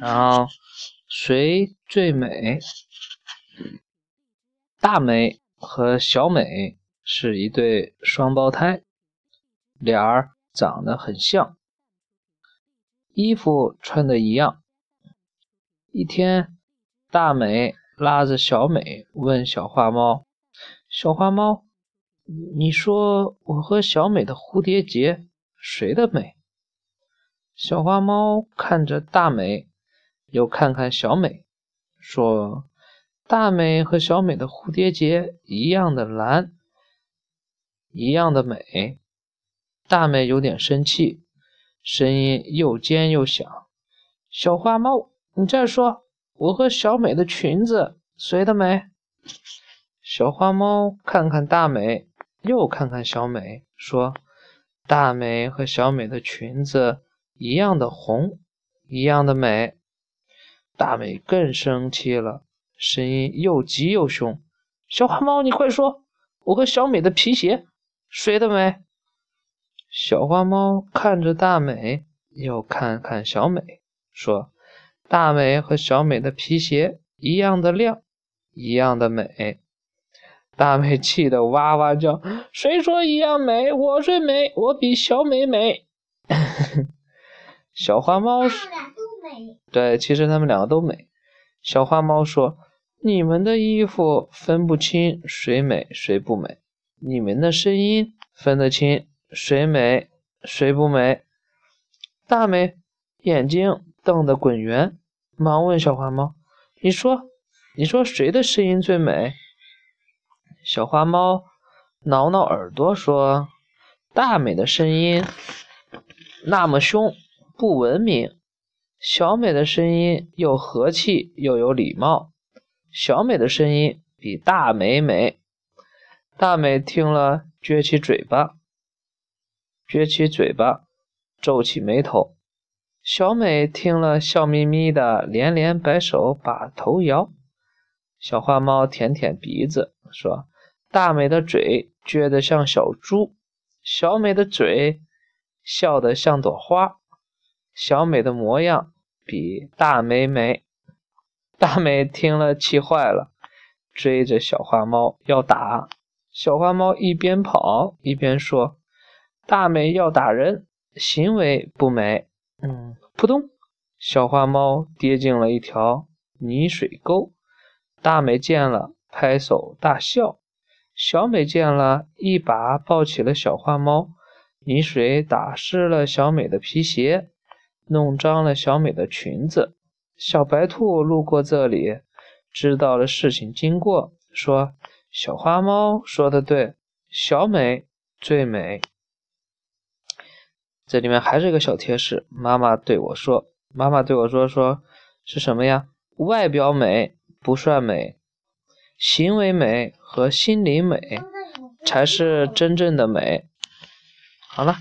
然后谁最美？大美和小美是一对双胞胎，俩儿长得很像，衣服穿的一样。一天，大美拉着小美问小花猫：“小花猫，你说我和小美的蝴蝶结谁的美？”小花猫看着大美，又看看小美，说：“大美和小美的蝴蝶结一样的蓝，一样的美。”大美有点生气，声音又尖又响：“小花猫，你再说，我和小美的裙子谁的美？”小花猫看看大美，又看看小美，说：“大美和小美的裙子。”一样的红，一样的美。大美更生气了，声音又急又凶：“小花猫，你快说，我和小美的皮鞋谁的美？”小花猫看着大美，又看看小美，说：“大美和小美的皮鞋一样的亮，一样的美。”大美气得哇哇叫：“谁说一样美？我最美，我比小美美。”小花猫说：“对，其实它们两个都美。”小花猫说：“你们的衣服分不清谁美谁不美，你们的声音分得清谁美谁不美。”大美眼睛瞪得滚圆，忙问小花猫：“你说，你说谁的声音最美？”小花猫挠挠耳朵说：“大美的声音那么凶。”不文明，小美的声音又和气又有礼貌。小美的声音比大美美。大美听了，撅起嘴巴，撅起嘴巴，皱起眉头。小美听了，笑眯眯的，连连摆手，把头摇。小花猫舔舔鼻子，说：“大美的嘴撅得像小猪，小美的嘴笑得像朵花。”小美的模样比大美美，大美听了气坏了，追着小花猫要打。小花猫一边跑一边说：“大美要打人，行为不美。”嗯，扑通，小花猫跌进了一条泥水沟。大美见了，拍手大笑。小美见了，一把抱起了小花猫。泥水打湿了小美的皮鞋。弄脏了小美的裙子。小白兔路过这里，知道了事情经过，说：“小花猫说的对，小美最美。”这里面还是一个小贴士。妈妈对我说：“妈妈对我说，说是什么呀？外表美不算美，行为美和心灵美才是真正的美。”好了。